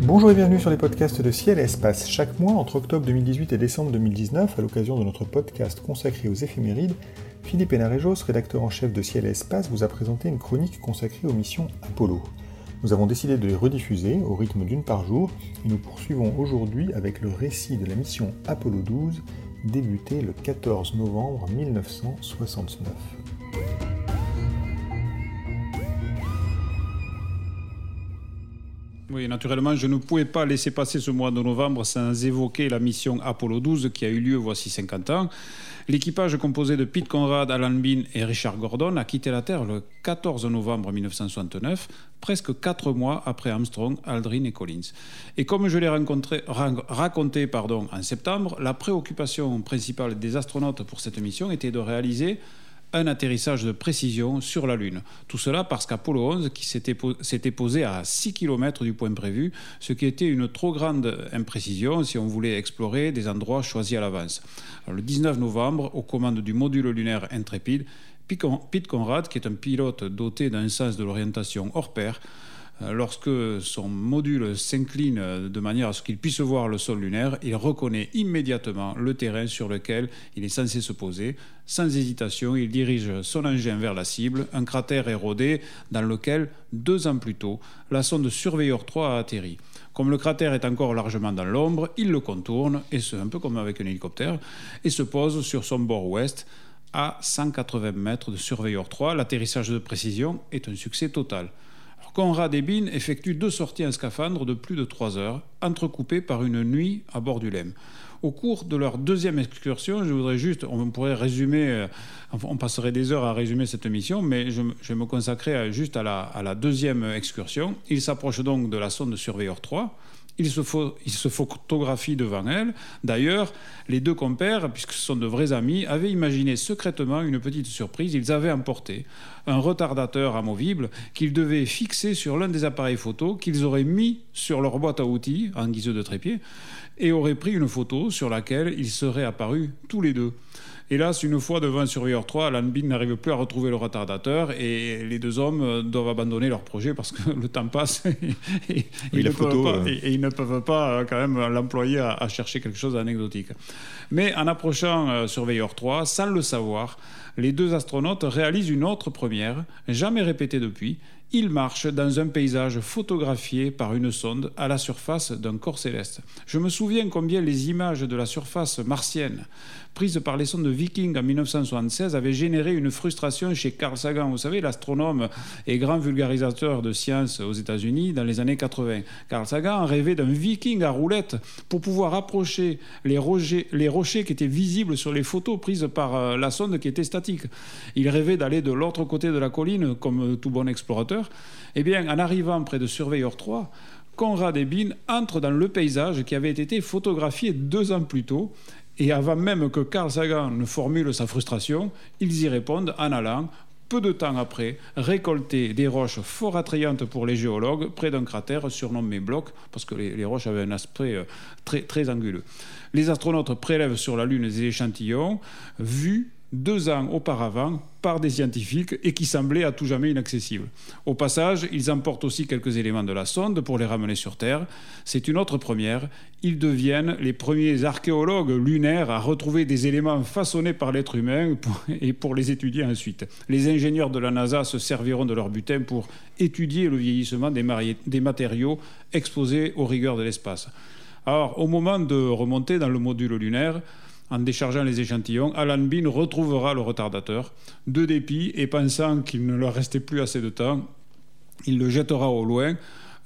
Bonjour et bienvenue sur les podcasts de Ciel et Espace. Chaque mois, entre octobre 2018 et décembre 2019, à l'occasion de notre podcast consacré aux éphémérides, Philippe Hénarejos, rédacteur en chef de Ciel et Espace, vous a présenté une chronique consacrée aux missions Apollo. Nous avons décidé de les rediffuser au rythme d'une par jour et nous poursuivons aujourd'hui avec le récit de la mission Apollo 12 débutée le 14 novembre 1969. Oui, naturellement, je ne pouvais pas laisser passer ce mois de novembre sans évoquer la mission Apollo 12 qui a eu lieu voici 50 ans. L'équipage composé de Pete Conrad, Alan Bean et Richard Gordon a quitté la Terre le 14 novembre 1969, presque quatre mois après Armstrong, Aldrin et Collins. Et comme je l'ai raconté en septembre, la préoccupation principale des astronautes pour cette mission était de réaliser un atterrissage de précision sur la Lune. Tout cela parce qu'Apollo 11, qui s'était posé à 6 km du point prévu, ce qui était une trop grande imprécision si on voulait explorer des endroits choisis à l'avance. Le 19 novembre, aux commandes du module lunaire Intrépide, Pete Conrad, qui est un pilote doté d'un sens de l'orientation hors pair, lorsque son module s'incline de manière à ce qu'il puisse voir le sol lunaire, il reconnaît immédiatement le terrain sur lequel il est censé se poser. Sans hésitation, il dirige son engin vers la cible, un cratère érodé dans lequel, deux ans plus tôt, la sonde Surveyor 3 a atterri. Comme le cratère est encore largement dans l'ombre, il le contourne, et ce, un peu comme avec un hélicoptère, et se pose sur son bord ouest à 180 mètres de Surveyor 3. L'atterrissage de précision est un succès total. Conrad et Bean effectuent deux sorties en scaphandre de plus de trois heures, entrecoupées par une nuit à bord du Lem. Au cours de leur deuxième excursion, je voudrais juste, on pourrait résumer, euh, on passerait des heures à résumer cette mission, mais je, vais me consacrer juste à la, deuxième excursion. Ils s'approchent donc de la sonde Surveyor 3 il se, il se photographie devant elle. D'ailleurs, les deux compères, puisque ce sont de vrais amis, avaient imaginé secrètement une petite surprise. Ils avaient emporté un retardateur amovible qu'ils devaient fixer sur l'un des appareils photo qu'ils auraient mis sur leur boîte à outils en guise de trépied et auraient pris une photo sur laquelle ils seraient apparus tous les deux. Hélas, une fois devant un surveilleur 3, Alan Bean n'arrive plus à retrouver le retardateur et les deux hommes doivent abandonner leur projet parce que le temps passe et, ils, ne pas, et, ils, ne peuvent pas, euh, quand même l'employer à, chercher quelque chose d'anecdotique. Mais en approchant euh, surveilleur 3, sans le savoir, les deux astronautes réalisent une autre première, jamais répétée depuis, il marche dans un paysage photographié par une sonde à la surface d'un corps céleste. Je me souviens combien les images de la surface martienne prises par les sondes Viking en 1976 avaient généré une frustration chez Carl Sagan. Vous savez, l'astronome et grand vulgarisateur de sciences aux États-Unis dans les années 80. Carl Sagan rêvait d'un Viking à roulette pour pouvoir approcher les rochers, les rochers qui étaient visibles sur les photos prises par euh, la sonde qui était statique. Il rêvait d'aller de l'autre côté de la colline comme tout bon explorateur eh bien, en arrivant près de Surveyor 3, Conrad et Bean entrent dans le paysage qui avait été photographié deux ans plus tôt. Et avant même que Carl Sagan ne formule sa frustration, ils y répondent en allant, peu de temps après, récolter des roches fort attrayantes pour les géologues près d'un cratère surnommé Bloc, parce que les, roches avaient un aspect euh, très, très anguleux. Les astronautes prélèvent sur la Lune des échantillons vus deux ans auparavant par des scientifiques et qui semblaient à tout jamais inaccessibles. Au passage, ils emportent aussi quelques éléments de la sonde pour les ramener sur Terre. C'est une autre première. Ils deviennent les premiers archéologues lunaires à retrouver des éléments façonnés par l'être humain et pour les étudier ensuite. Les ingénieurs de la NASA se serviront de leur butin pour étudier le vieillissement des matériaux exposés aux rigueurs de l'espace. Alors, au moment de remonter dans le module lunaire, en déchargeant les échantillons, Alan Bean retrouvera le retardateur. De dépit et pensant qu'il ne leur restait plus assez de temps, il le jettera au loin.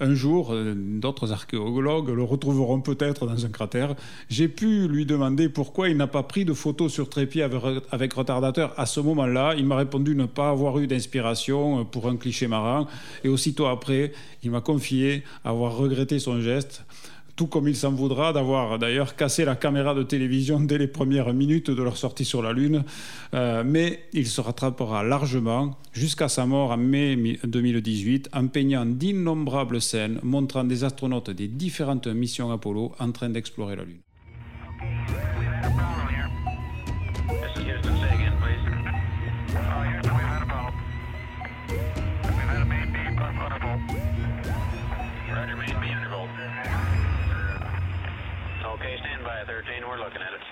Un jour, euh, d'autres archéologues le retrouveront peut-être dans un cratère. J'ai pu lui demander pourquoi il n'a pas pris de photos sur trépied avec, retardateur à ce moment-là. Il m'a répondu ne pas avoir eu d'inspiration pour un cliché marrant. Et aussitôt après, il m'a confié avoir regretté son geste tout comme il s'en voudra d'avoir d'ailleurs cassé la caméra de télévision dès les premières minutes de leur sortie sur la Lune. Euh, mais il se rattrapera largement jusqu'à sa mort en mai 2018 en peignant d'innombrables scènes montrant des astronautes des différentes missions Apollo en train d'explorer la Lune. 513. We're looking at it.